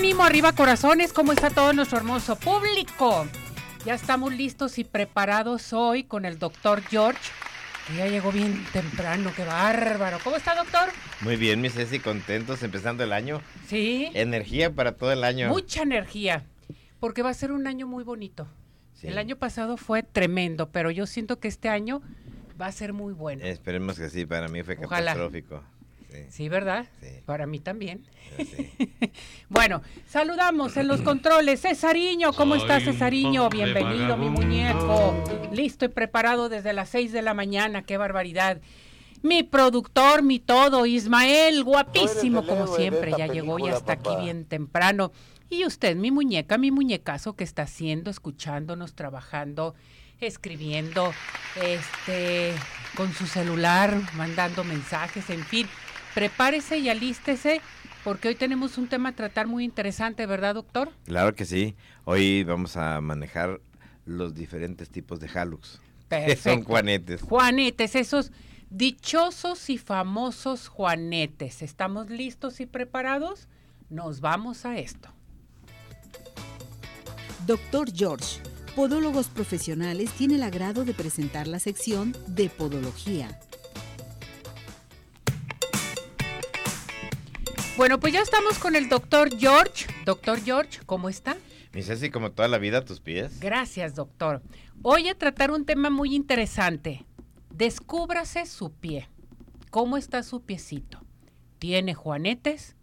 Ánimo, arriba corazones, ¿cómo está todo nuestro hermoso público? Ya estamos listos y preparados hoy con el doctor George, que ya llegó bien temprano, qué bárbaro. ¿Cómo está, doctor? Muy bien, mi Ceci, contentos empezando el año. Sí. Energía para todo el año. Mucha energía, porque va a ser un año muy bonito. Sí. El año pasado fue tremendo, pero yo siento que este año va a ser muy bueno. Esperemos que sí, para mí fue Ojalá. catastrófico. Sí. Sí, ¿verdad? Sí. Para mí también. sí. Bueno, saludamos en los controles. Cesariño, ¿cómo Soy estás, Cesariño? Bienvenido, mi muñeco. Listo y preparado desde las 6 de la mañana. ¡Qué barbaridad! Mi productor, mi todo, Ismael, guapísimo como siempre, ya llegó y hasta aquí bien temprano. Y usted, mi muñeca, mi muñecazo que está haciendo, escuchándonos, trabajando, escribiendo, este, con su celular, mandando mensajes, en fin. Prepárese y alístese porque hoy tenemos un tema a tratar muy interesante, ¿verdad, doctor? Claro que sí. Hoy vamos a manejar los diferentes tipos de halux. Que son Perfecto. juanetes. Juanetes, esos dichosos y famosos juanetes. ¿Estamos listos y preparados? Nos vamos a esto. Doctor George, Podólogos Profesionales tiene el agrado de presentar la sección de Podología. Bueno, pues ya estamos con el doctor George. Doctor George, ¿cómo está? Mi Ceci, como toda la vida, a tus pies. Gracias, doctor. Hoy a tratar un tema muy interesante. Descúbrase su pie. ¿Cómo está su piecito? ¿Tiene juanetes?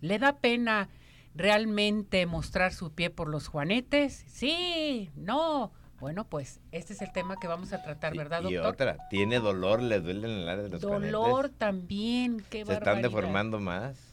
¿Le da pena realmente mostrar su pie por los juanetes? Sí, no. Bueno, pues este es el tema que vamos a tratar, ¿verdad, y doctor? otra, ¿tiene dolor? ¿Le duele en el área de los Dolor juanetes? también, qué Se están deformando más.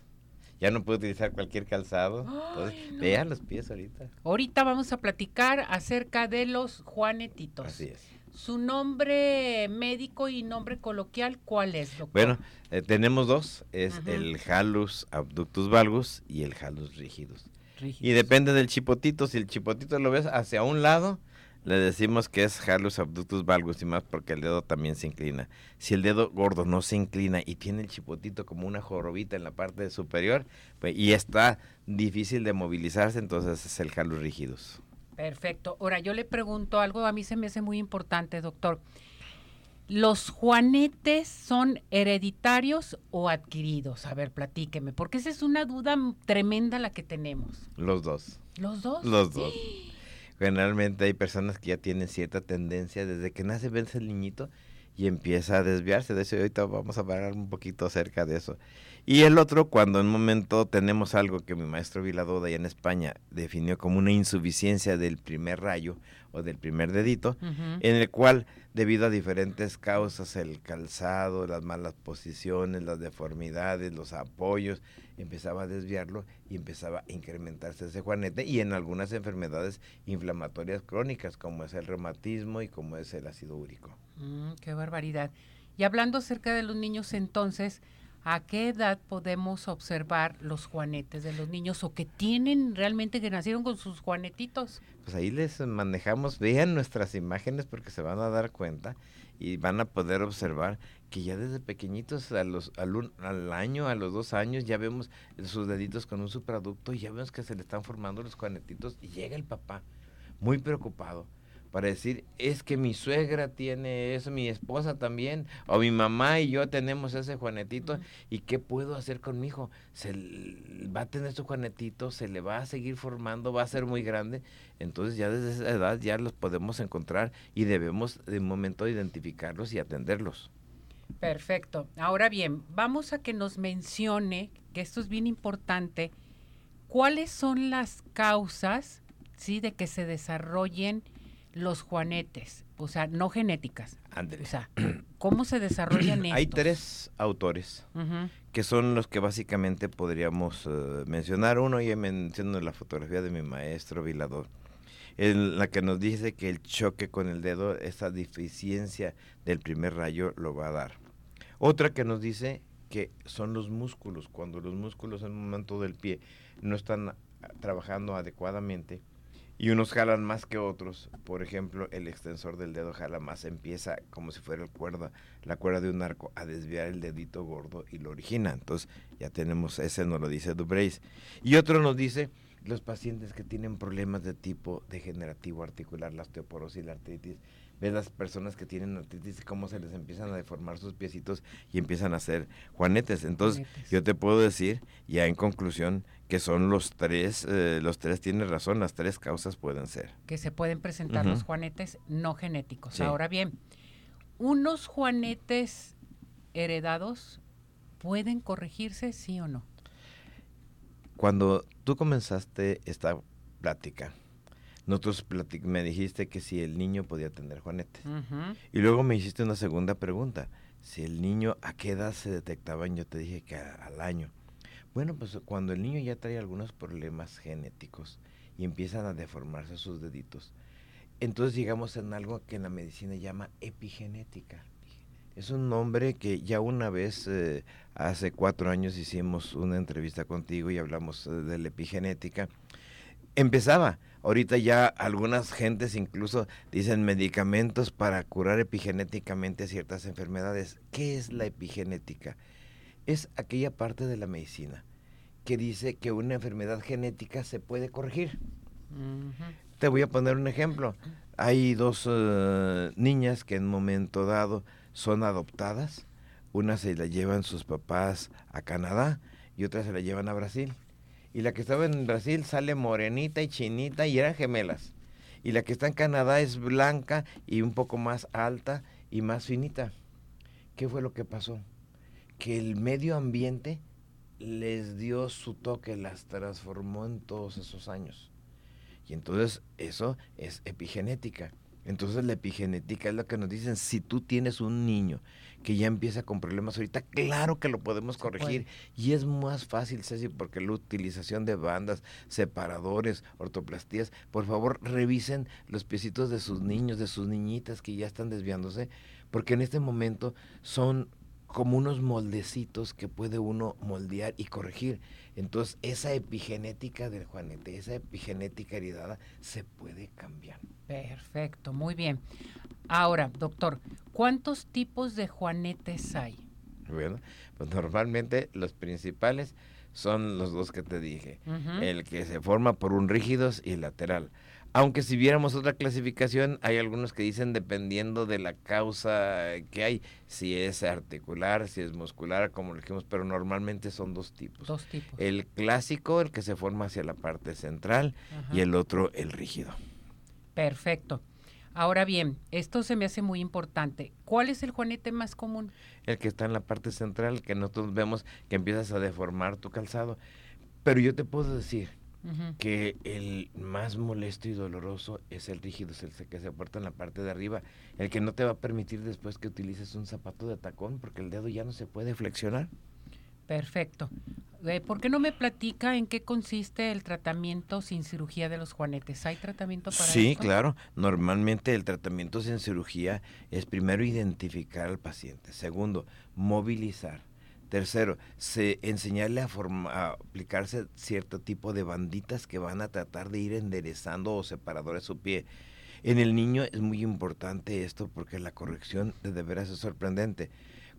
Ya no puede utilizar cualquier calzado. Entonces, Ay, no. vean los pies ahorita. Ahorita vamos a platicar acerca de los juanetitos. Así es. Su nombre médico y nombre coloquial, ¿cuál es, doctor? Bueno, eh, tenemos dos. Es el halus abductus valgus y el halus rígidos. Y Rígidos. depende del chipotito. Si el chipotito lo ves hacia un lado, le decimos que es halus abductus valgus y más porque el dedo también se inclina. Si el dedo gordo no se inclina y tiene el chipotito como una jorobita en la parte superior pues, y está difícil de movilizarse, entonces es el halus rígidos. Perfecto. Ahora, yo le pregunto algo, a mí se me hace muy importante, doctor. ¿Los juanetes son hereditarios o adquiridos? A ver, platíqueme, porque esa es una duda tremenda la que tenemos. Los dos. ¿Los dos? Los dos. Generalmente hay personas que ya tienen cierta tendencia desde que nace, vence el niñito y empieza a desviarse. De eso ahorita vamos a hablar un poquito acerca de eso. Y el otro, cuando en un momento tenemos algo que mi maestro Viladoda allá en España definió como una insuficiencia del primer rayo o del primer dedito, en el cual debido a diferentes causas, el calzado, las malas posiciones, las deformidades, los apoyos, empezaba a desviarlo y empezaba a incrementarse ese juanete y en algunas enfermedades inflamatorias crónicas como es el reumatismo y como es el ácido úrico. Mm, qué barbaridad. Y hablando acerca de los niños entonces, ¿a qué edad podemos observar los juanetes de los niños o que tienen realmente que nacieron con sus juanetitos? Pues ahí les manejamos, vean nuestras imágenes porque se van a dar cuenta y van a poder observar que ya desde pequeñitos a los, al, un- al año, a los dos años, ya vemos sus deditos con un supraducto y ya vemos que se le están formando los juanetitos y llega el papá muy preocupado para decir, es que mi suegra tiene eso, mi esposa también, o mi mamá y yo tenemos ese juanetito. ¿y qué puedo hacer con mi hijo? Se va a tener su juanetito, se le va a seguir formando, va a ser muy grande, entonces ya desde esa edad ya los podemos encontrar y debemos de un momento identificarlos y atenderlos. Perfecto. Ahora bien, vamos a que nos mencione, que esto es bien importante, cuáles son las causas, ¿sí?, de que se desarrollen los juanetes. o sea, no genéticas. Ándele. O sea, ¿cómo se desarrollan estos? Hay tres autores que son los que básicamente podríamos eh, mencionar. Uno ya menciono la fotografía de mi maestro Vilador, en la que nos dice que el choque con el dedo, esa deficiencia del primer rayo lo va a dar. Otra que nos dice que son los músculos, cuando los músculos en un momento del pie no están ah, trabajando adecuadamente y unos jalan más que otros, por ejemplo, el extensor del dedo jala más, empieza como si fuera el cuerda, la cuerda de un arco a desviar el dedito gordo y lo origina. Entonces, ya tenemos, ese nos lo dice Dubreis. Y otro nos dice los pacientes que tienen problemas de tipo degenerativo articular, la osteoporosis y la artritis. Ves las personas que tienen artritis cómo se les empiezan a deformar sus piecitos y empiezan a hacer juanetes. Entonces, Juanetes. yo te puedo decir, ya en conclusión, que son los tres, eh, los tres tienes razón, las tres causas pueden ser. Que se pueden presentar los juanetes no genéticos. Sí. Ahora bien, ¿unos juanetes heredados pueden corregirse, sí o no? Cuando tú comenzaste esta plática, nosotros me dijiste que si el niño podía tener juanetes. Y luego me hiciste una segunda pregunta. Si el niño, ¿a qué edad se detectaban? Yo te dije que a- al año. Bueno, pues cuando el niño ya trae algunos problemas genéticos y empiezan a deformarse sus deditos, entonces llegamos en algo que en la medicina llama epigenética. Es un nombre que ya una vez, eh, hace cuatro años, hicimos una entrevista contigo y hablamos eh, de la epigenética. Empezaba, ahorita ya algunas gentes incluso dicen medicamentos para curar epigenéticamente ciertas enfermedades. ¿Qué es la epigenética? Es aquella parte de la medicina que dice que una enfermedad genética se puede corregir. Te voy a poner un ejemplo. Hay dos eh, niñas que en un momento dado son adoptadas. Una se la llevan sus papás a Canadá y otra se la llevan a Brasil. Y la que estaba en Brasil sale morenita y chinita y eran gemelas. Y la que está en Canadá es blanca y un poco más alta y más finita. ¿Qué fue lo que pasó? Que el medio ambiente les dio su toque, las transformó en todos esos años. Y entonces eso es epigenética. Entonces la epigenética es lo que nos dicen, si tú tienes un niño que ya empieza con problemas ahorita, claro que lo podemos corregir. Y es más fácil, Ceci, porque la utilización de bandas, separadores, ortoplastías, por favor revisen los piecitos de sus niños, de sus niñitas que ya están desviándose, porque en este momento son como unos moldecitos que puede uno moldear y corregir. Entonces, esa epigenética del Juanete, esa epigenética heredada, se puede cambiar. Perfecto, muy bien. Ahora, doctor, ¿cuántos tipos de juanetes hay? Bueno, pues normalmente los principales son los dos que te dije. El que se forma por un rígidos y lateral. Aunque si viéramos otra clasificación, hay algunos que dicen dependiendo de la causa que hay, si es articular, si es muscular, como lo dijimos, pero normalmente son dos tipos. Dos tipos. El clásico, el que se forma hacia la parte central, Ajá. y el otro, el rígido. Perfecto. Ahora bien, esto se me hace muy importante. ¿Cuál es el juanete más común? El que está en la parte central, que nosotros vemos que empiezas a deformar tu calzado. Pero yo te puedo decir Que el más molesto y doloroso es el rígido, es el que se porta en la parte de arriba, el que no te va a permitir después que utilices un zapato de tacón, porque el dedo ya no se puede flexionar. Perfecto. Eh, ¿Por qué no me platica en qué consiste el tratamiento sin cirugía de los juanetes? ¿Hay tratamiento para Sí, esto? claro. Normalmente el tratamiento sin cirugía es primero identificar al paciente, segundo, movilizar. Tercero, se, enseñarle a, aplicarse cierto tipo de banditas que van a tratar de ir enderezando o separadores su pie. En el niño es muy importante esto porque la corrección de, de veras es sorprendente.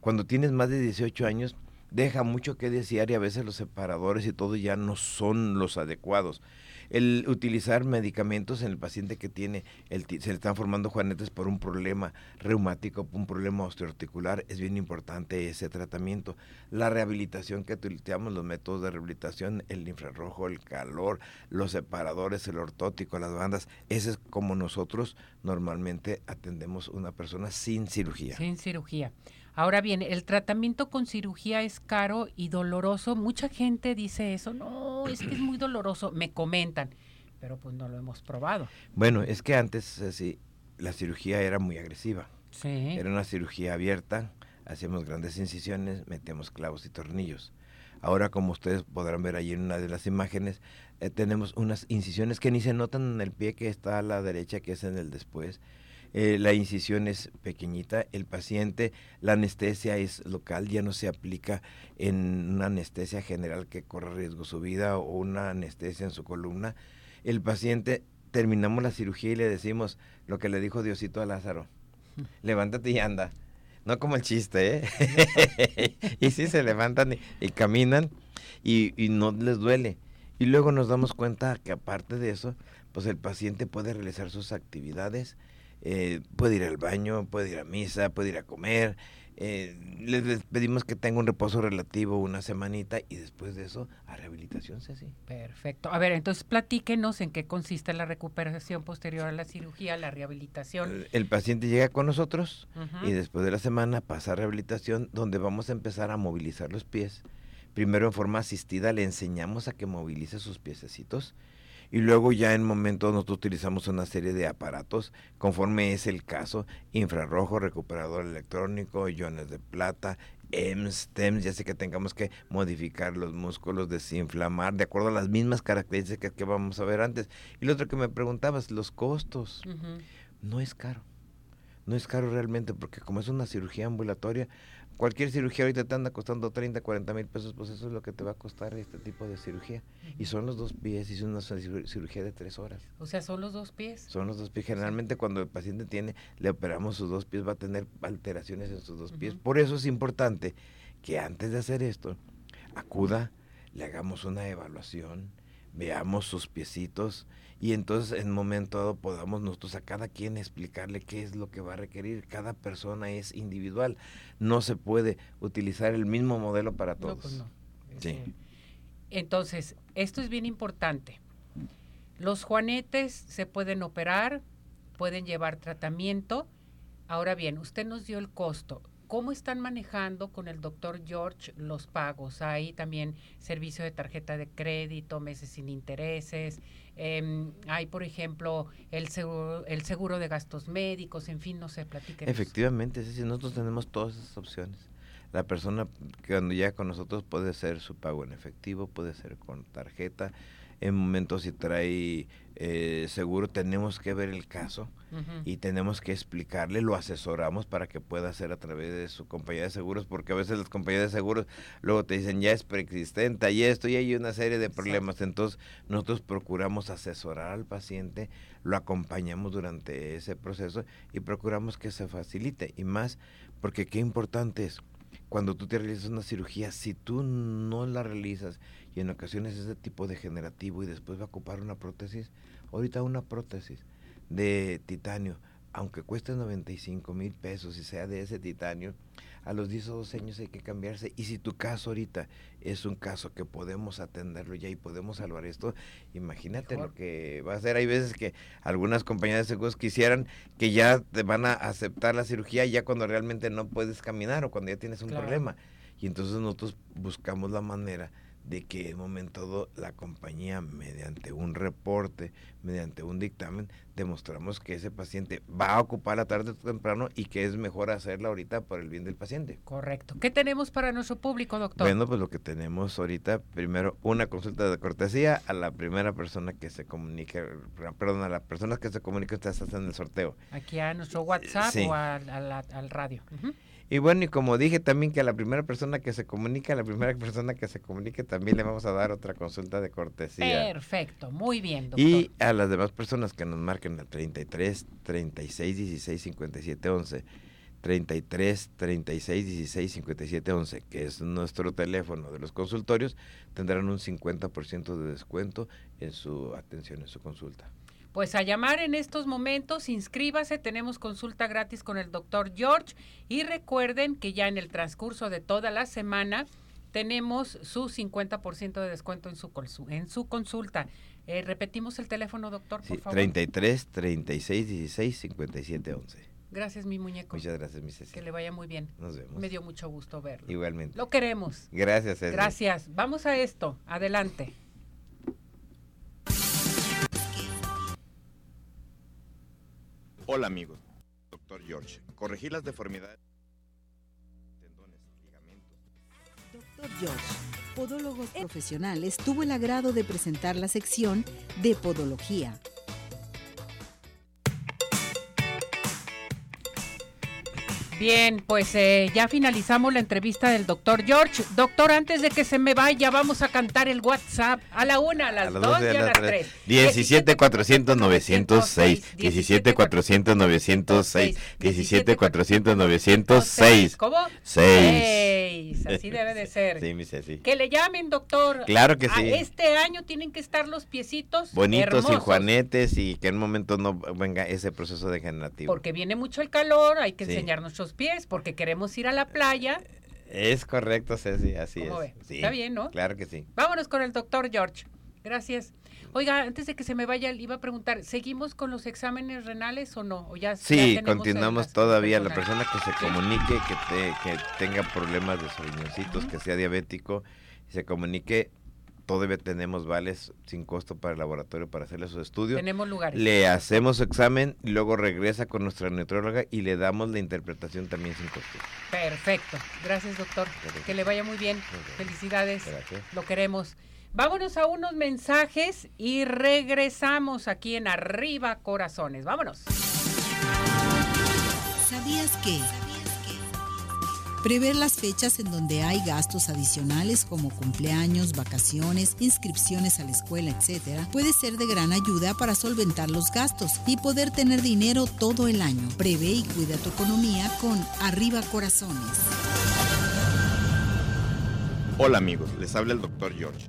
Cuando tienes más de 18 años, deja mucho que desear y a veces los separadores y todo ya no son los adecuados. El utilizar medicamentos en el paciente que tiene, el, se le están formando juanetes por un problema reumático, un problema osteoarticular, es bien importante ese tratamiento. La rehabilitación que utilizamos, los métodos de rehabilitación, el infrarrojo, el calor, los separadores, el ortótico, las bandas, ese es como nosotros normalmente atendemos una persona sin cirugía. Sin cirugía. Ahora bien, el tratamiento con cirugía es caro y doloroso. Mucha gente dice eso. No, es que es muy doloroso. Me comentan, pero pues no lo hemos probado. Bueno, es que antes, la cirugía era muy agresiva. Sí. Era una cirugía abierta, hacíamos grandes incisiones, metíamos clavos y tornillos. Ahora, como ustedes podrán ver ahí en una de las imágenes, eh, tenemos unas incisiones que ni se notan en el pie que está a la derecha, que es en el después. Eh, la incisión es pequeñita, el paciente, la anestesia es local, ya no se aplica en una anestesia general que corre riesgo su vida o una anestesia en su columna. El paciente, terminamos la cirugía y le decimos lo que le dijo Diosito a Lázaro, levántate y anda. No como el chiste, ¿eh? y sí se levantan y, caminan y, y, no les duele. Y luego nos damos cuenta que aparte de eso, pues el paciente puede realizar sus actividades, eh, puede ir al baño, puede ir a misa, puede ir a comer. Eh, les, pedimos que tenga un reposo relativo una semanita y después de eso a rehabilitación sí. Perfecto. A ver, entonces platíquenos en qué consiste la recuperación posterior a la cirugía, la rehabilitación. El, paciente llega con nosotros y después de la semana pasa a rehabilitación donde vamos a empezar a movilizar los pies. Primero en forma asistida le enseñamos a que movilice sus piececitos y luego ya en momento nosotros utilizamos una serie de aparatos, conforme es el caso, infrarrojo, recuperador electrónico, iones de plata, EMS, TEMS, ya sé que tengamos que modificar los músculos, desinflamar, de acuerdo a las mismas características que vamos a ver antes. Y lo otro que me preguntabas, los costos. No es caro. No es caro realmente porque como es una cirugía ambulatoria, cualquier cirugía ahorita te anda costando 30, 40 mil pesos, pues eso es lo que te va a costar este tipo de cirugía. Y son los dos pies y es una cirugía de tres horas. O sea, son los dos pies. Son los dos pies. Generalmente cuando el paciente tiene, le operamos sus dos pies, va a tener alteraciones en sus dos pies. Por eso es importante que antes de hacer esto, acuda, le hagamos una evaluación, veamos sus piecitos y entonces en un momento dado podamos nosotros a cada quien explicarle qué es lo que va a requerir. Cada persona es individual. No se puede utilizar el mismo modelo para pues todos. No, Sí. Entonces, esto es bien importante. Los juanetes se pueden operar, pueden llevar tratamiento. Ahora bien, usted nos dio el costo. ¿Cómo están manejando con el doctor George los pagos? Hay también servicio de tarjeta de crédito, meses sin intereses. Em, hay, por ejemplo, el seguro, el seguro de gastos médicos, en fin, no sé, platiquen. Efectivamente, sí, nosotros tenemos todas esas opciones. La persona que cuando llega con nosotros puede ser su pago en efectivo, puede ser con tarjeta. En momentos si trae eh, seguro tenemos que ver el caso y tenemos que explicarle, lo asesoramos para que pueda hacer a través de su compañía de seguros, porque a veces las compañías de seguros luego te dicen ya es preexistente y esto y hay una serie de problemas. Entonces nosotros procuramos asesorar al paciente, lo acompañamos durante ese proceso y procuramos que se facilite. Y más, porque qué importante es, cuando tú te realizas una cirugía, si tú no la realizas y en ocasiones es de tipo degenerativo y después va a ocupar una prótesis, ahorita una prótesis de titanio, aunque cueste 95 mil pesos y sea de ese titanio, a los 10 o 12 años hay que cambiarse. Y si tu caso ahorita es un caso que podemos atenderlo ya y podemos salvar esto, imagínate lo que va a ser. Hay veces que algunas compañías de seguros quisieran que ya te van a aceptar la cirugía ya cuando realmente no puedes caminar o cuando ya tienes un problema. Y entonces nosotros buscamos la manera de que en un momento dado la compañía, mediante un reporte, mediante un dictamen, demostramos que ese paciente va a ocupar la tarde o temprano y que es mejor hacerla ahorita por el bien del paciente. Correcto. ¿Qué tenemos para nuestro público, doctor? Bueno, pues lo que tenemos ahorita, primero, una consulta de cortesía a la primera persona que se comunique, perdón, a la persona que se comunique, ustedes hacen el sorteo. Aquí a nuestro WhatsApp o al radio. Y bueno, y como dije también que a la primera persona que se comunique, a la primera persona que se comunique también le vamos a dar otra consulta de cortesía. Perfecto, muy bien, doctor. Y a las demás personas que nos marquen al 33 36 16 57 11, 33 36 16 57 11, que es nuestro teléfono de los consultorios, tendrán un 50% de descuento en su atención, en su consulta. Pues a llamar en estos momentos, inscríbase, tenemos consulta gratis con el doctor George y recuerden que ya en el transcurso de toda la semana tenemos su 50% de descuento en su, en su consulta. Eh, repetimos el teléfono, doctor, por favor. 33 36 16 57 11. Gracias, mi muñeco. Muchas gracias, mi Cecilia. Que le vaya muy bien. Nos vemos. Me dio mucho gusto verlo. Igualmente. Lo queremos. Gracias. Gracias. Vamos a esto. Adelante. Hola amigos, doctor George. Corregir las deformidades. Tendones, ligamentos. Doctor George, Podólogos Profesionales, tuvo el agrado de presentar la sección de Podología. Bien, pues eh, ya finalizamos la entrevista del doctor George. Doctor, antes de que se me vaya, vamos a cantar el WhatsApp a la una, a las dos y a las tres. 17 400 906, 17 400 906, 17 400 906. ¿Cómo? 6. Así debe de ser. Sí, mi Ceci. Que le llamen, doctor. Claro que A sí. Este año tienen que estar los piecitos Bonitos y juanetes y que en un momento no venga ese proceso degenerativo. Porque viene mucho el calor, hay que Sí. enseñar nuestros pies, porque queremos ir a la playa. Es correcto, Ceci, así ¿Cómo es. ve? Sí. Está bien, ¿no? Claro que sí. Vámonos con el doctor George. Gracias. Oiga, antes de que se me vaya, le iba a preguntar, ¿seguimos con los exámenes renales o no? ¿O ya, Sí, continuamos todavía. La persona que se comunique, que, te- que tenga problemas de sus riñoncitos, que sea diabético, se comunique, todavía tenemos vales sin costo para el laboratorio para hacerle sus estudios. Tenemos lugares. Le hacemos su examen, y luego regresa con nuestra neutróloga y le damos la interpretación también sin costo. Perfecto. Gracias, doctor. Que le vaya muy bien. Felicidades. Gracias. Lo queremos. Vámonos a unos mensajes y regresamos aquí en Arriba Corazones. Vámonos. ¿Sabías que? Prever las fechas en donde hay gastos adicionales como cumpleaños, vacaciones, inscripciones a la escuela, etc., puede ser de gran ayuda para solventar los gastos y poder tener dinero todo el año. Prevé y cuida tu economía con Arriba Corazones. Hola amigos, les habla el doctor George.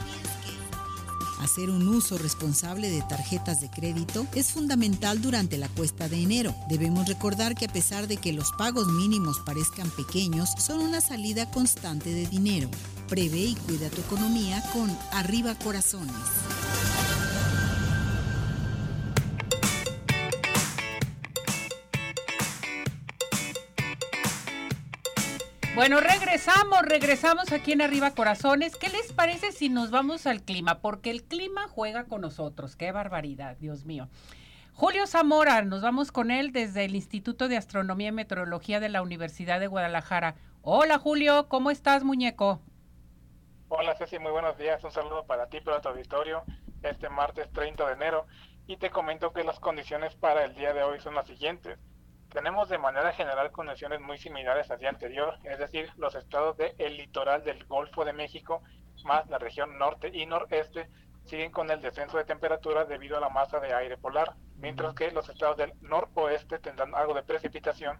Hacer un uso responsable de tarjetas de crédito es fundamental durante la cuesta de enero. Debemos recordar que a pesar de que los pagos mínimos parezcan pequeños, son una salida constante de dinero. Prevé y cuida tu economía con Arriba Corazones. Bueno, regresamos, regresamos aquí en Arriba Corazones. ¿Qué les parece si nos vamos al clima? Porque el clima juega con nosotros. Qué barbaridad, Dios mío. Julio Zamora, nos vamos con él desde el Instituto de Astronomía y Meteorología de la Universidad de Guadalajara. Hola Julio, ¿cómo estás, muñeco? Hola Ceci, muy buenos días. Un saludo para ti, para tu auditorio, este martes 30 de enero. Y te comento que las condiciones para el día de hoy son las siguientes. Tenemos de manera general condiciones muy similares al día anterior, es decir, los estados del litoral del Golfo de México, más la región norte y noreste, siguen con el descenso de temperatura debido a la masa de aire polar, mientras que los estados del noroeste tendrán algo de precipitación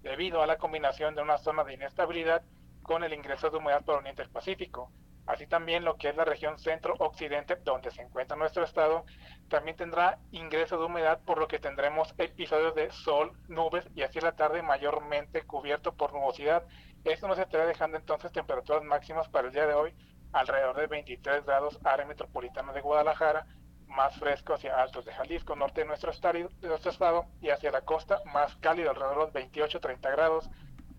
debido a la combinación de una zona de inestabilidad con el ingreso de humedad proveniente del Pacífico. Así también lo que es la región centro-occidente, donde se encuentra nuestro estado, también tendrá ingreso de humedad, por lo que tendremos episodios de sol, nubes y así la tarde mayormente cubierto por nubosidad. Esto nos estará dejando entonces temperaturas máximas para el día de hoy alrededor de 23 grados área metropolitana de Guadalajara, más fresco hacia altos de Jalisco, norte de nuestro, nuestro estado y hacia la costa más cálido alrededor de 28-30 grados.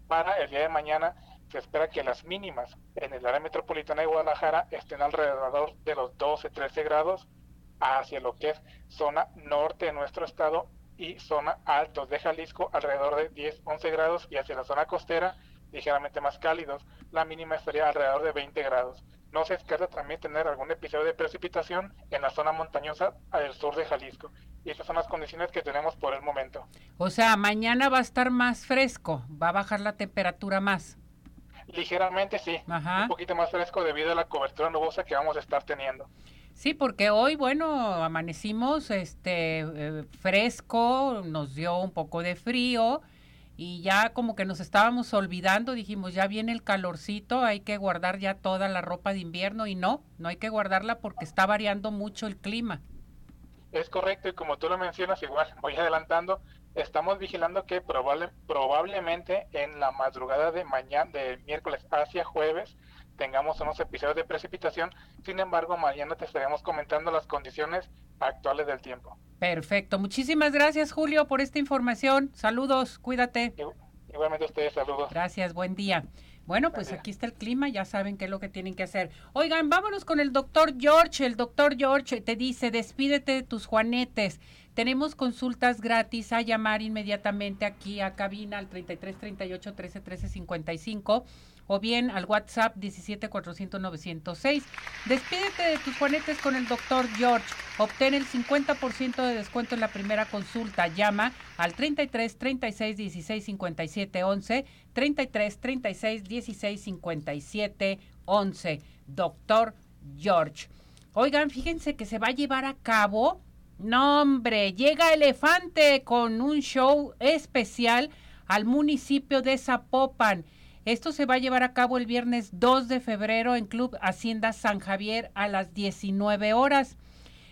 Para el día de mañana se espera que las mínimas en el área metropolitana de Guadalajara estén alrededor de los 12-13 grados hacia lo que es zona norte de nuestro estado y zona altos de Jalisco alrededor de 10-11 grados y hacia la zona costera ligeramente más cálidos. La mínima estaría alrededor de 20 grados. No se descarta también tener algún episodio de precipitación en la zona montañosa al sur de Jalisco. Y estas son las condiciones que tenemos por el momento. O sea, mañana va a estar más fresco, va a bajar la temperatura más. Ligeramente sí, un poquito más fresco debido a la cobertura nubosa que vamos a estar teniendo. Sí, porque hoy, bueno, amanecimos este eh, fresco, nos dio un poco de frío y ya como que nos estábamos olvidando, dijimos, ya viene el calorcito, hay que guardar ya toda la ropa de invierno y no, no hay que guardarla porque está variando mucho el clima. Es correcto y como tú lo mencionas, igual voy adelantando, estamos vigilando que probable, probablemente en la madrugada de mañana, de miércoles hacia jueves, tengamos unos episodios de precipitación. Sin embargo, mañana te estaremos comentando las condiciones actuales del tiempo. Perfecto. Muchísimas gracias, Julio, por esta información. Saludos, cuídate. Igualmente a ustedes, saludos. Gracias, buen día. Bueno, pues aquí está el clima, ya saben qué es lo que tienen que hacer. Oigan, vámonos con el doctor George. El doctor George te dice, despídete de tus juanetes. Tenemos consultas gratis a llamar inmediatamente aquí a cabina al 33 38 13 13 55 o bien al WhatsApp 17 400 906. Despídete de tus juanetes con el doctor George. Obtén el 50% de descuento en la primera consulta. Llama al 33 36 16 57 11, 33 36 16 57 11. Doctor George. Oigan, fíjense que se va a llevar a cabo. No, hombre, llega Elefante con un show especial al municipio de Zapopan. Esto se va a llevar a cabo el viernes 2 de febrero en Club Hacienda San Javier a las 19 horas.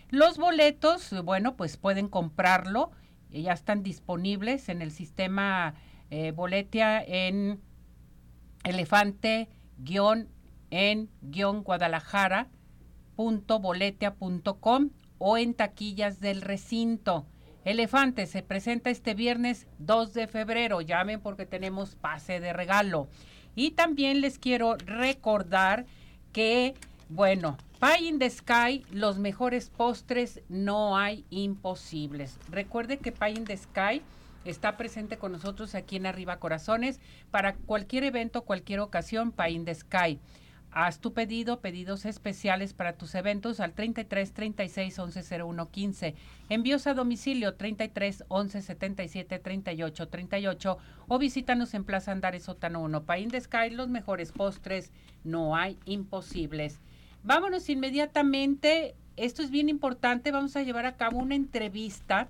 Los boletos, bueno, pues pueden comprarlo, ya están disponibles en el sistema eh, Boletia en elefante en guadalajara.boletia.com o en taquillas del recinto. Elefante se presenta este viernes 2 de febrero. Llamen porque tenemos pase de regalo. Y también les quiero recordar que, bueno, Pie in the Sky, los mejores postres, no hay imposibles. Recuerde que Pie in the Sky está presente con nosotros aquí en Arriba Corazones para cualquier evento, cualquier ocasión, Pie in the Sky. Haz tu pedido, pedidos especiales para tus eventos al 33 36 11 01 15. Envíos a domicilio 33 11 77 38 38 o visítanos en Plaza Andares Sótano 1. Paín de Sky, los mejores postres, no hay imposibles. Vámonos inmediatamente. Esto es bien importante. Vamos a llevar a cabo una entrevista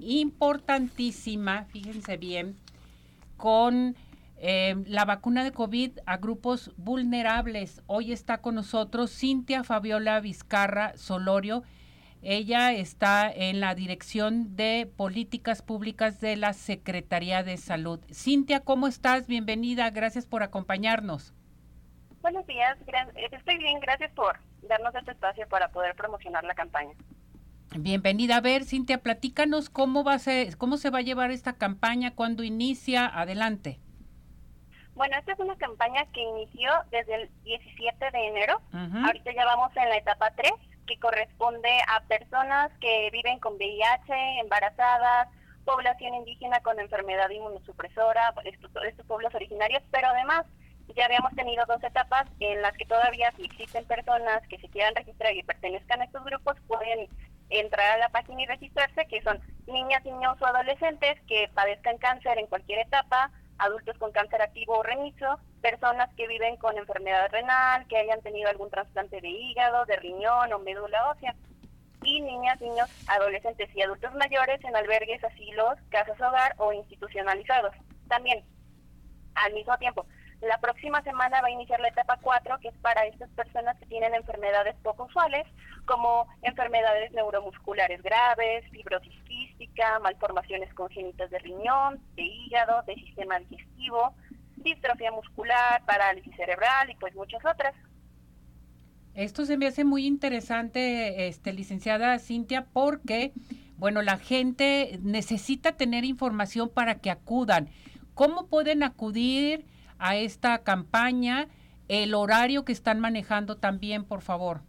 importantísima, fíjense bien, con Em, la vacuna de COVID a grupos vulnerables. Hoy está con nosotros Cintia Fabiola Vizcarra Solorio. Ella está en la Dirección de Políticas Públicas de la Secretaría de Salud. Cintia, ¿cómo estás? Bienvenida, gracias por acompañarnos. Buenos días, estoy bien, gracias por darnos este espacio para poder promocionar la campaña. Bienvenida. A ver, Cintia, platícanos cómo va a ser, cómo se va a llevar esta campaña, cuándo inicia. Adelante. Bueno, esta es una campaña que inició desde el 17 de enero. Ahorita ya vamos en la etapa 3, que corresponde a personas que viven con VIH, embarazadas, población indígena con enfermedad inmunosupresora, estos, estos pueblos originarios, pero además ya habíamos tenido dos etapas en las que todavía si existen personas que se quieran registrar y pertenezcan a estos grupos, pueden entrar a la página y registrarse, que son niñas, niños o adolescentes que padezcan cáncer en cualquier etapa, adultos con cáncer activo o remiso, personas que viven con enfermedad renal, que hayan tenido algún trasplante de hígado, de riñón o médula ósea, y niñas, niños, adolescentes y adultos mayores en albergues, asilos, casas hogar o institucionalizados. También, al mismo tiempo, La próxima semana va a iniciar la etapa 4, que es para estas personas que tienen enfermedades poco usuales, como enfermedades neuromusculares graves, fibrosis malformaciones congénitas de riñón, de hígado, de sistema digestivo, distrofia muscular, parálisis cerebral y pues muchas otras. Esto se me hace muy interesante, este, licenciada Cintia, porque, bueno, la gente necesita tener información para que acudan. ¿Cómo pueden acudir a esta campaña? El horario que están manejando también, por favor.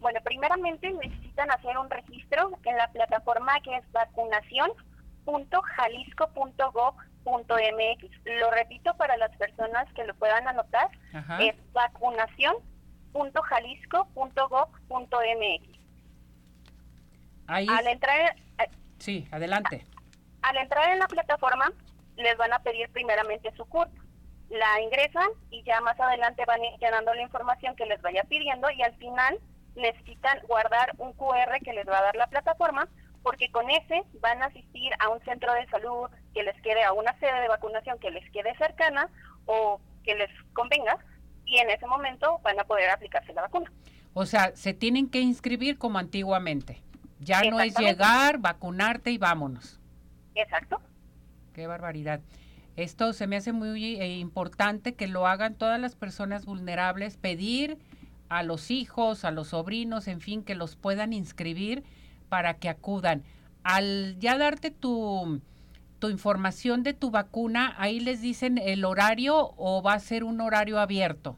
Bueno, primeramente necesitan hacer un registro en la plataforma que es vacunación.jalisco.gov.mx. Lo repito para las personas que lo puedan anotar, es vacunación.jalisco.gov.mx. Ahí al entrar eh, Sí, adelante. Al entrar en la plataforma les van a pedir primeramente su CURP. La ingresan y ya más adelante van llenando la información que les vaya pidiendo y al final necesitan guardar un QR que les va a dar la plataforma porque con ese van a asistir a un centro de salud que les quede, a una sede de vacunación que les quede cercana o que les convenga y en ese momento van a poder aplicarse la vacuna. O sea, se tienen que inscribir como antiguamente. Ya no es llegar, vacunarte y vámonos. Exacto. Qué barbaridad. Esto se me hace muy eh, importante que lo hagan todas las personas vulnerables, pedir a los hijos, a los sobrinos, en fin, que los puedan inscribir para que acudan. Al ya darte tu, tu información de tu vacuna, ahí les dicen el horario o va a ser un horario abierto.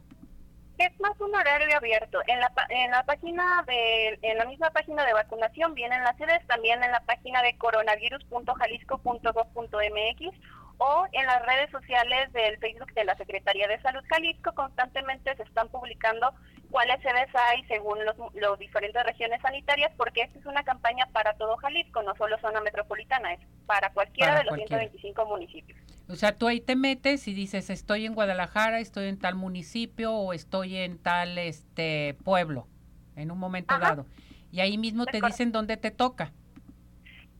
Es más un horario abierto. En la, en la página de, en la misma página de vacunación vienen las sedes, también en la página de coronavirus.jalisco.gov.mx o en las redes sociales del Facebook de la Secretaría de Salud Jalisco constantemente se están publicando cuáles sedes hay según los, diferentes regiones sanitarias, porque esta es una campaña para todo Jalisco, no solo zona metropolitana, es para cualquiera de los 125 municipios. O sea, tú ahí te metes y dices, estoy en Guadalajara, estoy en tal municipio o estoy en tal este pueblo, en un momento dado. Y ahí mismo te dicen dónde te toca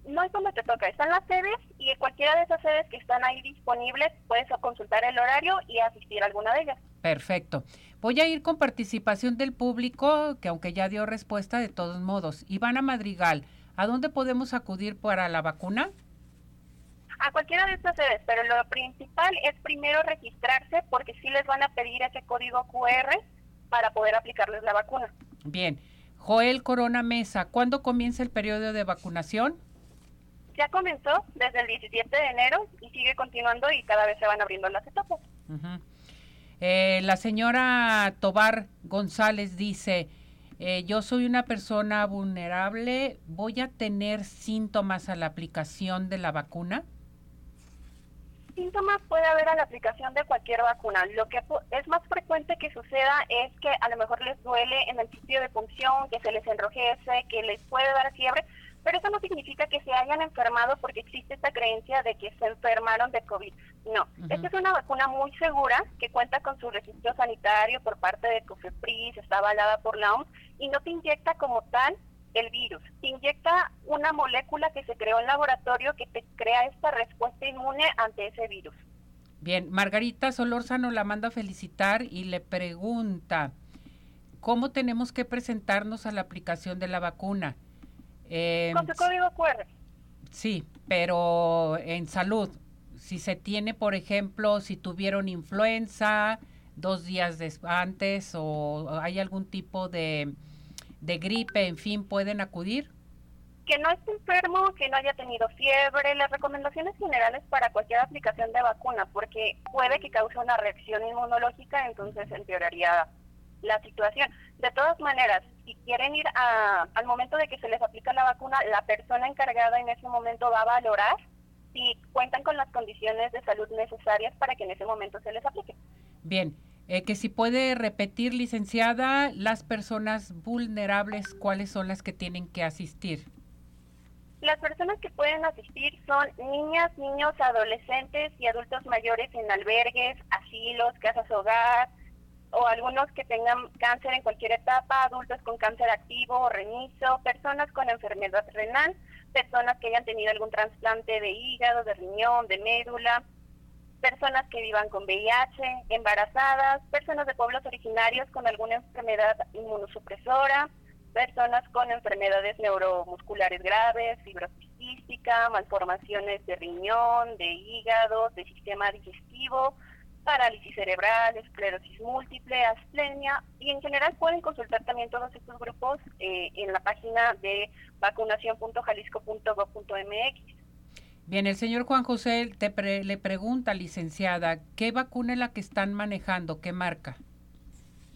no es donde te toca, están las sedes y en cualquiera de esas sedes que están ahí disponibles puedes consultar el horario y asistir a alguna de ellas. Perfecto. Voy a ir con participación del público, que aunque ya dio respuesta de todos modos. Ivana Madrigal, ¿a dónde podemos acudir para la vacuna? A cualquiera de estas sedes, pero lo principal es primero registrarse porque sí les van a pedir ese código QR para poder aplicarles la vacuna. Bien. Joel Corona Mesa, ¿cuándo comienza el periodo de vacunación? Ya comenzó desde el 17 de enero y sigue continuando y cada vez se van abriendo las etapas. Eh, la señora Tobar González dice, eh, yo soy una persona vulnerable, ¿voy a tener síntomas a la aplicación de la vacuna? Síntomas puede haber a la aplicación de cualquier vacuna. Lo que es más frecuente que suceda es que a lo mejor les duele en el sitio de punción, que se les enrojece, que les puede dar fiebre, pero eso no significa que se hayan enfermado porque existe esta creencia de que se enfermaron de COVID. No, esta es una vacuna muy segura que cuenta con su registro sanitario por parte de COFEPRIS, está avalada por la OMS y no te inyecta como tal el virus. Te inyecta una molécula que se creó en laboratorio que te crea esta respuesta inmune ante ese virus. Bien, Margarita Solórzano la manda a felicitar y le pregunta, ¿cómo tenemos que presentarnos a la aplicación de la vacuna? Eh, Con su código QR. Sí, pero en salud, si se tiene, por ejemplo, si tuvieron influenza dos días antes o hay algún tipo de, de gripe, en fin, pueden acudir. Que no esté enfermo, que no haya tenido fiebre, las recomendaciones generales para cualquier aplicación de vacuna, porque puede que cause una reacción inmunológica, entonces empeoraría la situación. De todas maneras, si quieren ir a, al momento de que se les aplica la vacuna, la persona encargada en ese momento va a valorar si cuentan con las condiciones de salud necesarias para que en ese momento se les aplique. Bien, eh, que si puede repetir, licenciada, las personas vulnerables, ¿cuáles son las que tienen que asistir? Las personas que pueden asistir son niñas, niños, adolescentes y adultos mayores en albergues, asilos, casas hogar, o algunos que tengan cáncer en cualquier etapa, adultos con cáncer activo o renizo, personas con enfermedad renal, personas que hayan tenido algún trasplante de hígado, de riñón, de médula, personas que vivan con VIH, embarazadas, personas de pueblos originarios con alguna enfermedad inmunosupresora, personas con enfermedades neuromusculares graves, fibrosis malformaciones de riñón, de hígado, de sistema digestivo, parálisis cerebral, esclerosis múltiple, asplenia y en general pueden consultar también todos estos grupos eh, en la página de vacunación.jalisco.gov.mx. Bien, el señor Juan José te le pregunta, licenciada, ¿qué vacuna es la que están manejando? ¿Qué marca?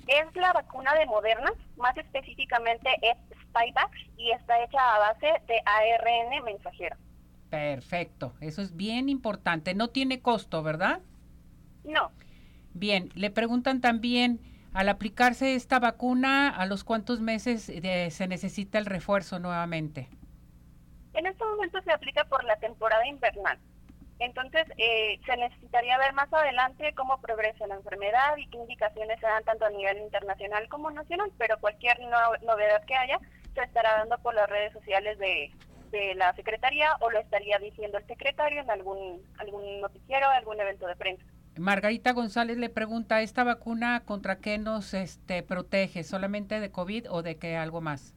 Es la vacuna de Moderna, más específicamente es Spikevax y está hecha a base de ARN mensajero. Perfecto, eso es bien importante. No tiene costo, ¿verdad? No. Bien, le preguntan también, al aplicarse esta vacuna, ¿a los cuántos meses eh, se necesita el refuerzo nuevamente? En este momento se aplica por la temporada invernal. Entonces, eh, se necesitaría ver más adelante cómo progresa la enfermedad y qué indicaciones se dan tanto a nivel internacional como nacional, pero cualquier novedad que haya se estará dando por las redes sociales de, de la Secretaría o lo estaría diciendo el secretario en algún, algún noticiero, algún evento de prensa. Margarita González le pregunta, ¿esta vacuna contra qué nos este, protege? ¿Solamente de COVID o de qué algo más?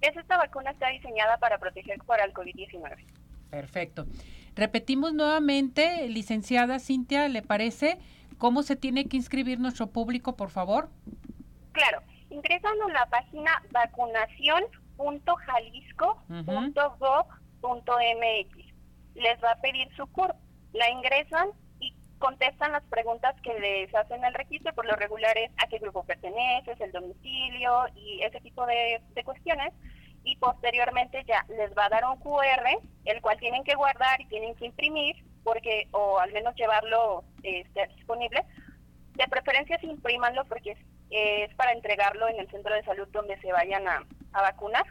Es esta vacuna está diseñada para proteger para el COVID-19. Perfecto. Repetimos nuevamente, licenciada Cintia, ¿le parece? ¿Cómo se tiene que inscribir nuestro público, por favor? Claro, ingresan a la página vacunación.jalisco.gov.mx. Les va a pedir su CURP. La ingresan contestan las preguntas que les hacen el registro, por lo regular es a qué grupo perteneces, el domicilio y ese tipo de, cuestiones y posteriormente ya les va a dar un QR, el cual tienen que guardar y tienen que imprimir, porque o al menos llevarlo este, disponible. De preferencia sí imprimanlo porque es, para entregarlo en el centro de salud donde se vayan a, vacunar.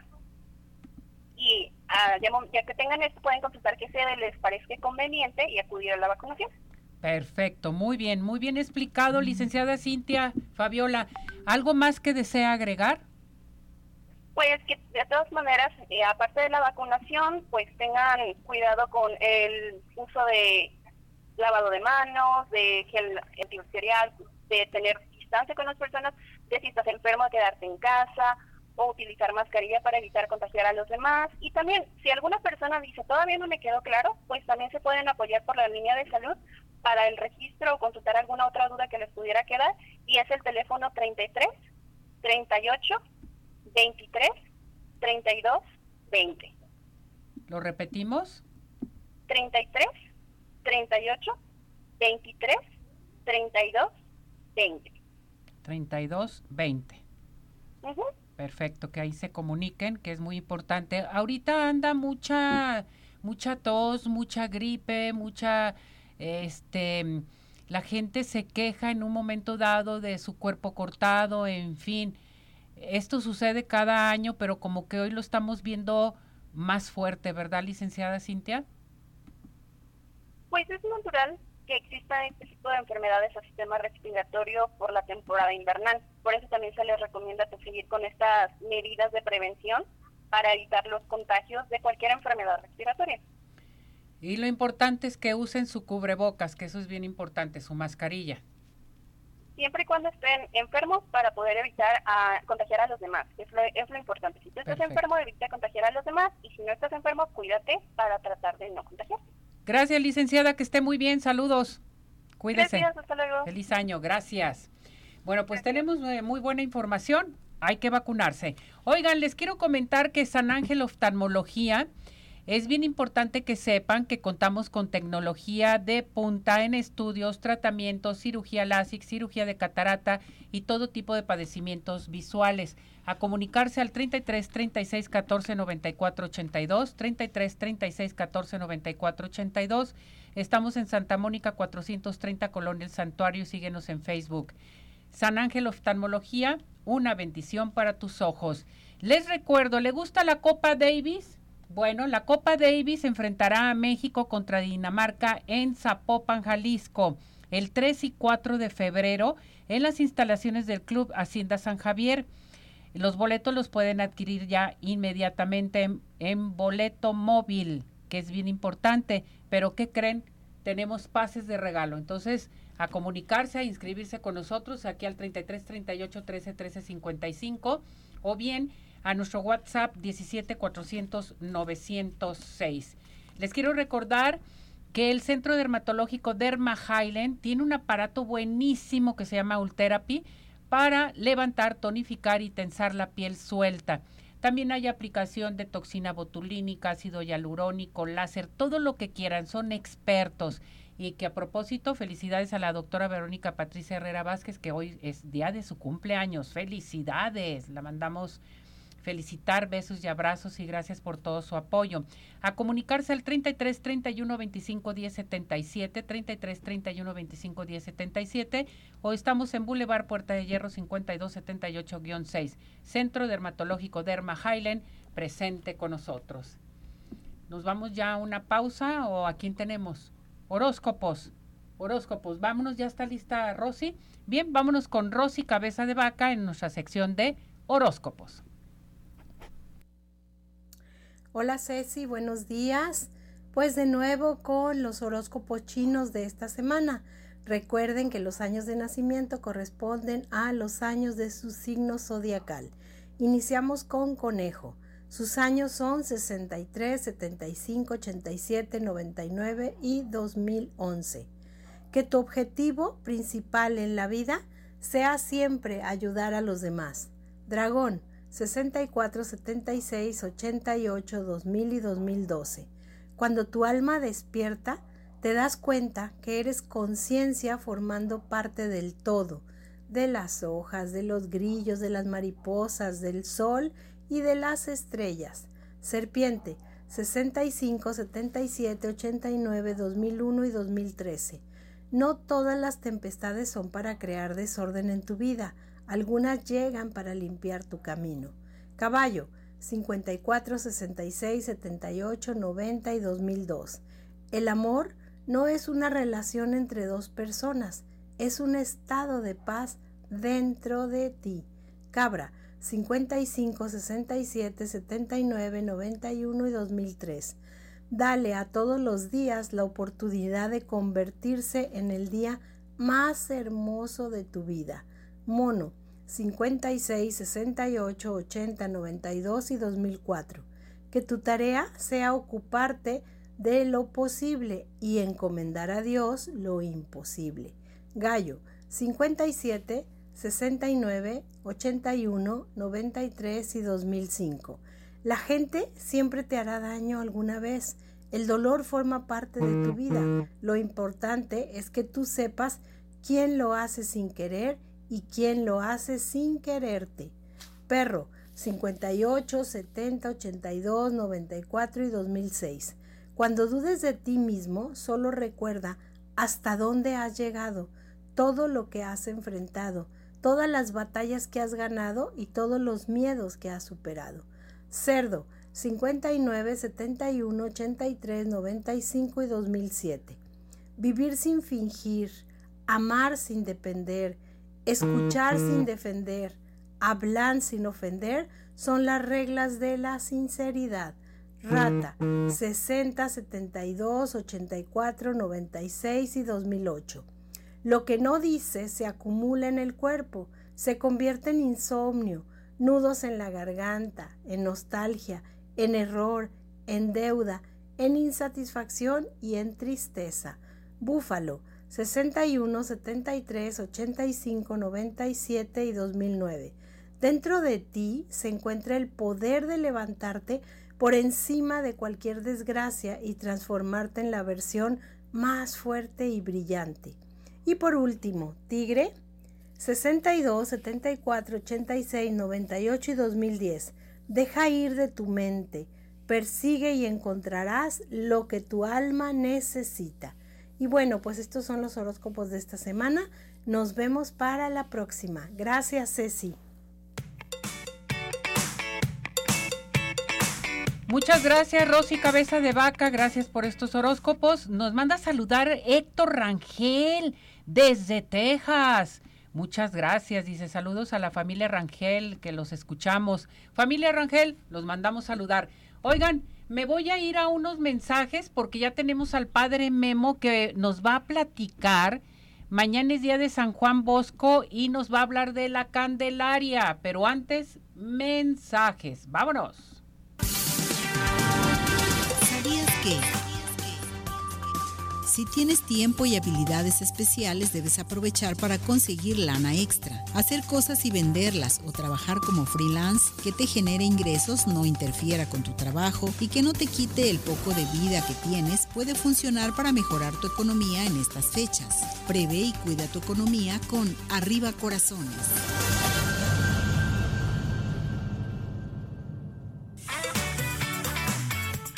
Y ah, ya, que tengan esto, pueden consultar qué sede les parezca conveniente y acudir a la vacunación. Perfecto, muy bien, muy bien explicado, licenciada Cintia Fabiola. ¿Algo más que desea agregar? Pues que de todas maneras, eh, aparte de la vacunación, pues tengan cuidado con el uso de lavado de manos, de gel antibacterial, de tener distancia con las personas, de si estás enfermo, quedarte en casa o utilizar mascarilla para evitar contagiar a los demás. Y también, si alguna persona dice, todavía no me quedó claro, pues también se pueden apoyar por la línea de salud para el registro o consultar alguna otra duda que les pudiera quedar. Y es el teléfono 33 38 23 32 20. ¿Lo repetimos? 33 38 23 32 20. 32 20. Perfecto, que ahí se comuniquen, que es muy importante. Ahorita anda mucha mucha tos, mucha gripe, mucha este la gente se queja en un momento dado de su cuerpo cortado, en fin esto sucede cada año, pero como que hoy lo estamos viendo más fuerte, ¿verdad, licenciada Cintia? Pues es natural que exista este tipo de enfermedades al sistema respiratorio por la temporada invernal. Por eso también se les recomienda seguir con estas medidas de prevención para evitar los contagios de cualquier enfermedad respiratoria. Y lo importante es que usen su cubrebocas, que eso es bien importante, su mascarilla siempre y cuando estén enfermos para poder evitar a, contagiar a los demás. Es lo, es lo importante. Si tú estás enfermo, evita contagiar a los demás y si no estás enfermo, cuídate para tratar de no contagiar. Gracias, licenciada, que esté muy bien. Saludos. Cuídese. Gracias, hasta luego. Feliz año, gracias. Bueno, pues tenemos eh, muy buena información. Hay que vacunarse. Oigan, les quiero comentar que San Ángel Oftalmología es bien importante que sepan que contamos con tecnología de punta en estudios, tratamientos, cirugía LASIK, cirugía de catarata y todo tipo de padecimientos visuales. A comunicarse al 33 36 14 94 82, 33 36 14 94 82. Estamos en Santa Mónica 430 Colonia El Santuario. Síguenos en Facebook. San Ángel Oftalmología, una bendición para tus ojos. Les recuerdo, ¿le gusta la Copa Davis? Bueno, la Copa Davis enfrentará a México contra Dinamarca en Zapopan, Jalisco, el 3 y 4 de febrero en las instalaciones del Club Hacienda San Javier. Los boletos los pueden adquirir ya inmediatamente en, boleto móvil, que es bien importante. Pero ¿qué creen? tenemos pases de regalo. Entonces, a comunicarse, a inscribirse con nosotros aquí al 33 38 13 13 55 o bien a nuestro WhatsApp 17 400 906. Les quiero recordar que el Centro Dermatológico Derma Highland tiene un aparato buenísimo que se llama Ultherapy para levantar, tonificar y tensar la piel suelta. También hay aplicación de toxina botulínica, ácido hialurónico, láser, todo lo que quieran, son expertos. Y que a propósito, felicidades a la doctora Verónica Patricia Herrera Vázquez, que hoy es día de su cumpleaños. Felicidades, la mandamos felicitar, besos y abrazos y gracias por todo su apoyo. A comunicarse al 33 31 25 10 77, 33 31 25 10 77 o estamos en Boulevard Puerta de Hierro 52 78-6, Centro Dermatológico Derma Highland, presente con nosotros. Nos vamos ya a una pausa o a quién tenemos? Horóscopos. Horóscopos. Vámonos, ya está lista Rosy. Bien, vámonos con Rosy Cabeza de Vaca en nuestra sección de horóscopos. Hola Ceci, buenos días. Pues de nuevo con los horóscopos chinos de esta semana. Recuerden que los años de nacimiento corresponden a los años de su signo zodiacal. Iniciamos con conejo. Sus años son 63, 75, 87, 99 y 2011. Que tu objetivo principal en la vida sea siempre ayudar a los demás. Dragón, 64, 76, 88, 2000 y 2012. Cuando tu alma despierta, te das cuenta que eres conciencia formando parte del todo, de las hojas, de los grillos, de las mariposas, del sol y de las estrellas. Serpiente 65, 77, 89, 2001 y 2013. No todas las tempestades son para crear desorden en tu vida, algunas llegan para limpiar tu camino. Caballo 54, 66, 78, 90 y 2002. El amor no es una relación entre dos personas, es un estado de paz dentro de ti. Cabra 55, 67, 79, 91 y 2003. Dale a todos los días la oportunidad de convertirse en el día más hermoso de tu vida. Mono 56, 68, 80, 92 y 2004. Que tu tarea sea ocuparte de lo posible y encomendar a Dios lo imposible. Gallo 57, 69, 81, 93 y 2005. La gente siempre te hará daño alguna vez. El dolor forma parte de tu vida. Lo importante es que tú sepas quién lo hace sin querer y quién lo hace sin quererte. Perro 58, 70, 82, 94 y 2006. Cuando dudes de ti mismo, solo recuerda hasta dónde has llegado, todo lo que has enfrentado todas las batallas que has ganado y todos los miedos que has superado. Cerdo 59, 71, 83, 95 y 2007. Vivir sin fingir, amar sin depender, escuchar sin defender, hablar sin ofender son las reglas de la sinceridad. Rata 60, 72, 84, 96 y 2008. Lo que no dice se acumula en el cuerpo, se convierte en insomnio, nudos en la garganta, en nostalgia, en error, en deuda, en insatisfacción y en tristeza. Búfalo 61, 73, 85, 97 y 2009. Dentro de ti se encuentra el poder de levantarte por encima de cualquier desgracia y transformarte en la versión más fuerte y brillante. Y por último, Tigre 62, 74, 86, 98 y 2010. Deja ir de tu mente, persigue y encontrarás lo que tu alma necesita. Y bueno, pues estos son los horóscopos de esta semana. Nos vemos para la próxima. Gracias, Ceci. Muchas gracias, Rosy Cabeza de Vaca. Gracias por estos horóscopos. Nos manda a saludar Héctor Rangel desde Texas. Muchas gracias. Dice saludos a la familia Rangel que los escuchamos. Familia Rangel, los mandamos saludar. Oigan, Me voy a ir a unos mensajes porque ya tenemos al padre Memo que nos va a platicar. Mañana es día de San Juan Bosco y nos va a hablar de la Candelaria. Pero antes, mensajes. Vámonos. ¿Sabías? Si tienes tiempo y habilidades especiales, debes aprovechar para conseguir lana extra. Hacer cosas y venderlas o trabajar como freelance que te genere ingresos, no interfiera con tu trabajo y que no te quite el poco de vida que tienes, puede funcionar para mejorar tu economía en estas fechas. Prevé y cuida tu economía con Arriba Corazones.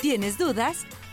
¿Tienes dudas?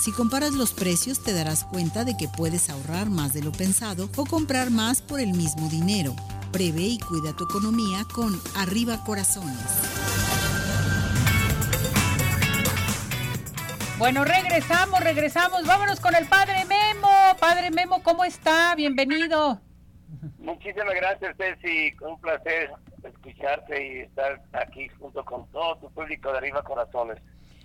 Si comparas los precios te darás cuenta de que puedes ahorrar más de lo pensado o comprar más por el mismo dinero. Prevé y cuida tu economía con Arriba Corazones. Bueno, regresamos, regresamos. Vámonos con el Padre Memo. Padre Memo, ¿cómo está? Bienvenido. Muchísimas gracias, Ceci. Un placer escucharte y estar aquí junto con todo tu público de Arriba Corazones.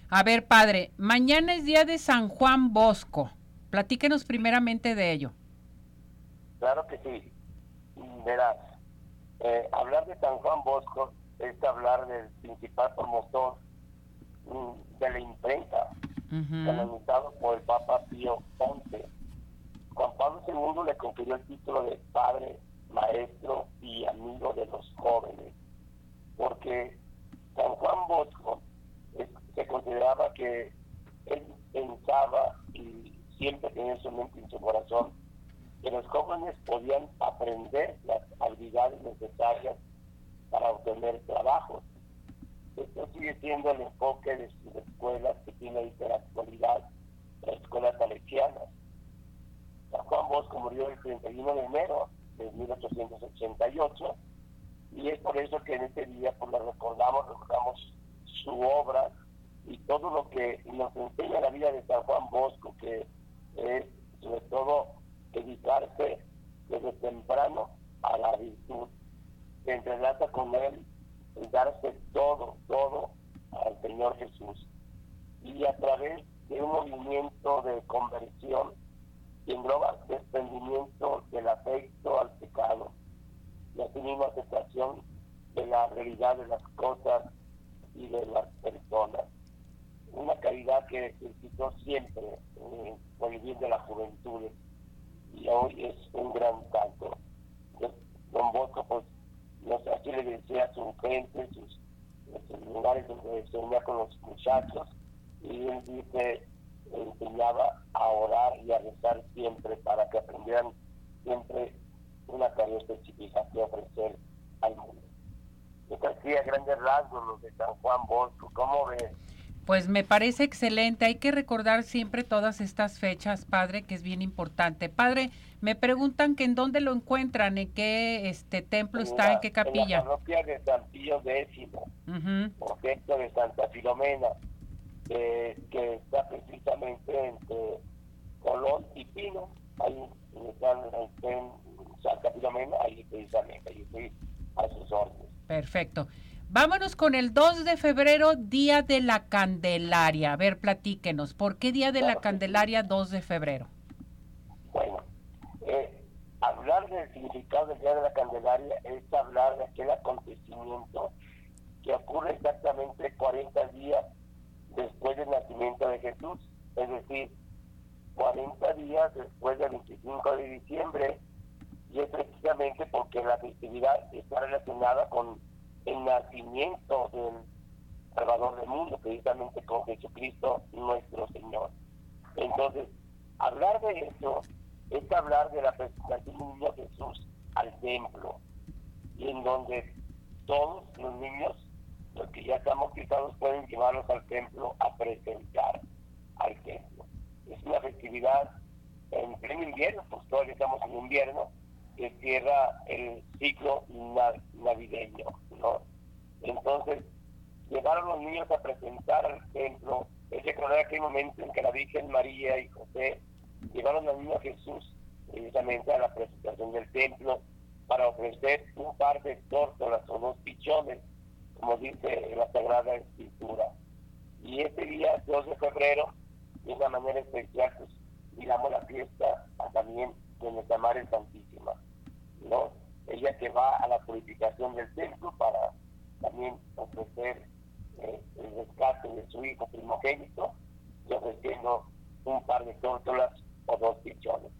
A ver, padre, mañana es día de San Juan Bosco. Platíquenos primeramente de ello. Claro que sí. Verás, eh, hablar de San Juan Bosco es hablar del principal promotor mm, de la imprenta, canonizado por el Papa Pío XI. Juan Pablo II le confirió el título de padre, maestro y amigo de los jóvenes, porque San Juan Bosco se consideraba que él pensaba y siempre tenía en su mente en su corazón que los jóvenes podían aprender las habilidades necesarias para obtener trabajos. Esto sigue siendo el enfoque de sus escuelas que tiene ahí la actualidad, las escuelas salesianas. San Juan Bosco murió el 31 de enero de 1888 y es por eso que en este día pues, lo recordamos, recordamos su obra, y todo lo que nos enseña la vida de San Juan Bosco, que es sobre todo dedicarse desde temprano a la virtud, se entrelaza con él en darse todo, todo al Señor Jesús. Y a través de un movimiento de conversión que engloba desprendimiento del afecto al pecado y así mismo aceptación de la realidad de las cosas y de las personas una caridad que ejercitó siempre eh, por el bien de la juventud y hoy es un gran canto. Don Bosco, pues, no sé, así le decía a su gente, sus, sus lugares donde se unía con los muchachos, y él dice, enseñaba a orar y a rezar siempre para que aprendieran siempre una tarea específica que ofrecer al mundo. Esto hacía grandes rasgos de San Juan Bosco, ¿cómo ves? Pues me parece excelente. Hay que recordar siempre todas estas fechas, padre, que es bien importante. Padre, me preguntan que en dónde lo encuentran, en qué este templo está, en qué capilla. En la parroquia de San Pío X, uh de Santa Filomena, que está precisamente entre Colón y Pino. Ahí están en Santa Filomena, ahí precisamente, ahí estoy a sus órdenes. Perfecto. Vámonos con el 2 de febrero, Día de la Candelaria. A ver, platíquenos, ¿por qué Día de la Candelaria 2 de febrero? Bueno, eh, hablar del significado del Día de la Candelaria es hablar de aquel acontecimiento que ocurre exactamente 40 días después del nacimiento de Jesús, es decir, 40 días después del 25 de diciembre, y es precisamente porque la festividad está relacionada con el nacimiento del Salvador del mundo, precisamente con Jesucristo nuestro Señor. Entonces, hablar de eso es hablar de la presentación del niño Jesús al templo, y en donde todos los niños, los que ya están bautizados, pueden llevarlos al templo a presentar al templo. es una festividad en pleno invierno, pues todavía estamos en invierno, que cierra el ciclo navideño, ¿no? Entonces, llevaron los niños a presentar al templo, es recordar aquel momento en que la Virgen María y José llevaron al niño Jesús precisamente a la presentación del templo para ofrecer un par de tórtolas o dos pichones, como dice la Sagrada Escritura. Y este día, 2 de febrero, de una manera especial, pues digamos la fiesta también de nuestra Madre Santísima, ¿no? Ella que va a la purificación del templo para también ofrecer eh, el rescate de su hijo primogénito y ofreciendo un par de tórtolas o dos pichones.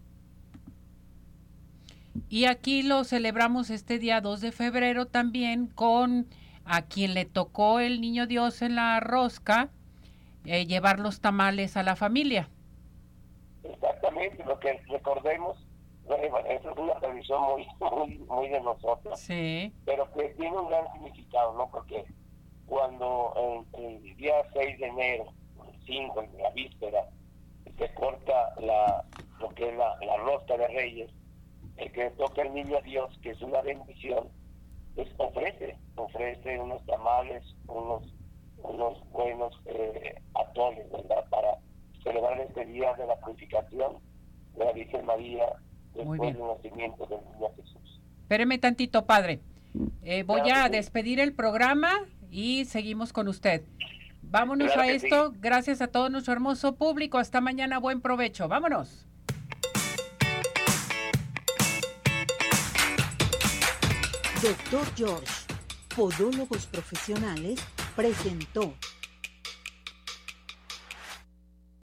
Y aquí lo celebramos este día 2 de febrero también con a quien le tocó el niño Dios en la rosca, eh, llevar los tamales a la familia. Exactamente, lo que recordemos, bueno, eso es una tradición muy, muy, muy de nosotros, sí. pero que tiene un gran significado, ¿no? Porque cuando el, día 6 de enero, el 5, en la víspera, se corta la, lo que es la, la rosca de reyes, el que toca el niño a Dios, que es una bendición, pues ofrece, ofrece unos tamales, unos, unos buenos eh, atoles, ¿verdad? Para celebrar este día de la purificación de la Virgen María nacimiento del niño Jesús. Espéreme tantito, padre. Eh, voy a despedir el programa y seguimos con usted. Vámonos a esto. Gracias a todo nuestro hermoso público. Hasta mañana. Buen provecho. Vámonos. Doctor George, Podólogos Profesionales, presentó